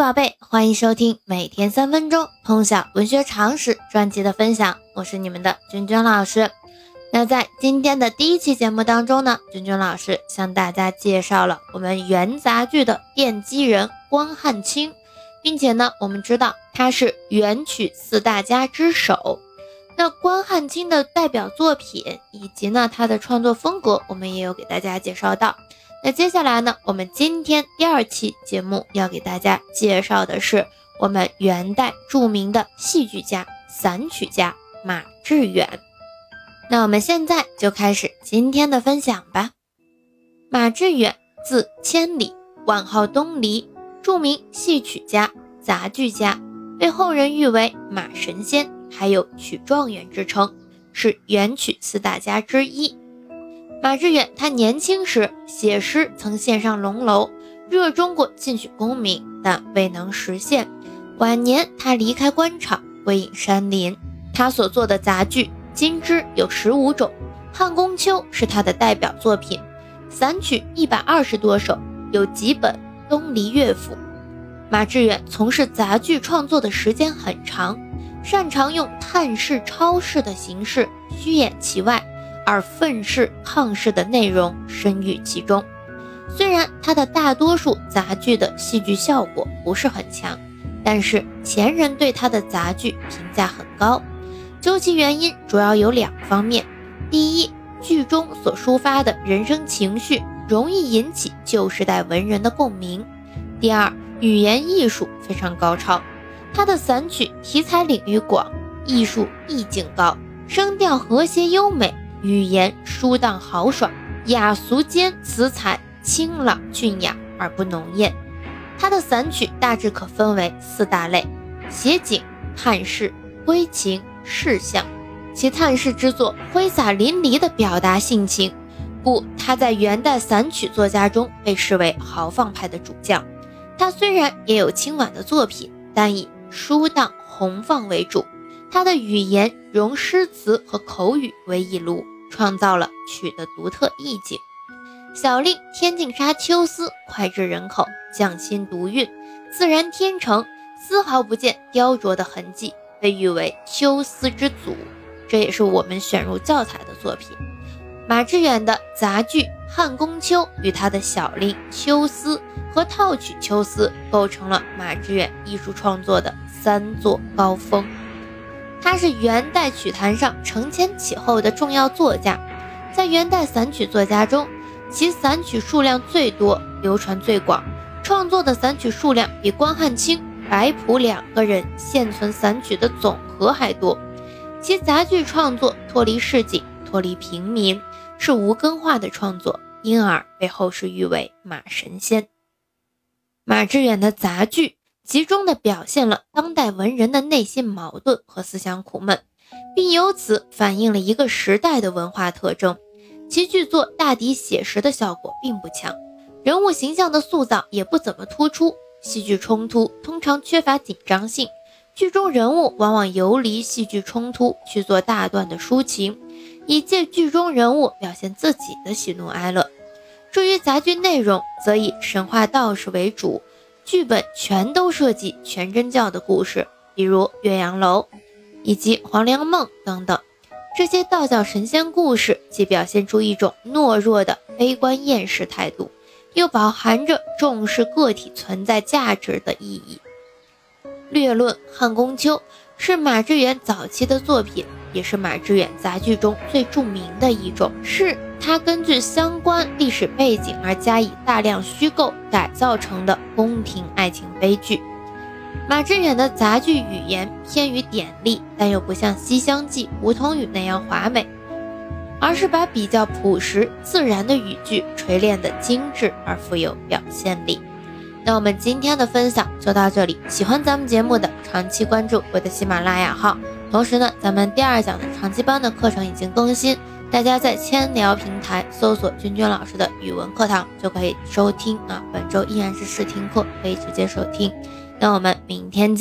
宝贝，欢迎收听每天三分钟通晓文学常识专辑的分享，我是你们的君君老师。那在今天的第一期节目当中呢，君君老师向大家介绍了我们元杂剧的奠基人关汉卿，并且呢，我们知道他是元曲四大家之首。那关汉卿的代表作品以及呢他的创作风格，我们也有给大家介绍到。那接下来呢，我们今天第二期节目要给大家介绍的是我们元代著名的戏剧家、散曲家马致远。那我们现在就开始今天的分享吧。马致远，字千里，晚号东篱，著名戏曲家、杂剧家，被后人誉为马神仙，还有曲状元之称，是元曲四大家之一。马致远，他年轻时写诗曾献上龙楼，热衷过进取功名，但未能实现。晚年，他离开官场，归隐山林。他所作的杂剧今之有十五种，《汉宫秋》是他的代表作品，散曲一百二十多首，有几本《东篱乐府》。马致远从事杂剧创作的时间很长，擅长用探视、超视的形式虚演其外。而愤世抗世的内容深郁其中。虽然他的大多数杂剧的戏剧效果不是很强，但是前人对他的杂剧评价很高。究其原因，主要有两方面：第一，剧中所抒发的人生情绪容易引起旧时代文人的共鸣；第二，语言艺术非常高超。他的散曲题材领域广，艺术意境高，声调和谐优美。语言舒荡豪爽，雅俗间词采清朗俊雅而不浓艳。他的散曲大致可分为四大类：写景、探视、归情、事项。其探视之作挥洒淋漓地表达性情，故他在元代散曲作家中被视为豪放派的主将。他虽然也有清婉的作品，但以舒荡宏放为主。他的语言融诗词和口语为一炉，创造了曲的独特意境。小令《天净沙·秋思》脍炙人口，匠心独运，自然天成，丝毫不见雕琢的痕迹，被誉为秋思之祖。这也是我们选入教材的作品。马致远的杂剧《汉宫秋》与他的小令《秋思》和套曲《秋思》构成了马致远艺术创作的三座高峰。他是元代曲坛上承前启后的重要作家，在元代散曲作家中，其散曲数量最多，流传最广，创作的散曲数量比关汉卿、白朴两个人现存散曲的总和还多。其杂剧创作脱离市井，脱离平民，是无根化的创作，因而被后世誉为马神仙。马致远的杂剧。集中的表现了当代文人的内心矛盾和思想苦闷，并由此反映了一个时代的文化特征。其剧作大抵写实的效果并不强，人物形象的塑造也不怎么突出，戏剧冲突通常缺乏紧张性，剧中人物往往游离戏剧冲突去做大段的抒情，以借剧中人物表现自己的喜怒哀乐。至于杂剧内容，则以神话道士为主。剧本全都涉及全真教的故事，比如岳阳楼以及黄粱梦等等。这些道教神仙故事既表现出一种懦弱的悲观厌世态度，又饱含着重视个体存在价值的意义。略论《汉宫秋》是马致远早期的作品，也是马致远杂剧中最著名的一种，是。他根据相关历史背景而加以大量虚构改造成的宫廷爱情悲剧。马致远的杂剧语言偏于典丽，但又不像《西厢记》《梧桐雨》那样华美，而是把比较朴实自然的语句锤炼的精致而富有表现力。那我们今天的分享就到这里，喜欢咱们节目的长期关注我的喜马拉雅号，同时呢，咱们第二讲的长期班的课程已经更新。大家在千聊平台搜索“君君老师的语文课堂”就可以收听啊。本周依然是试听课，可以直接收听。那我们明天见。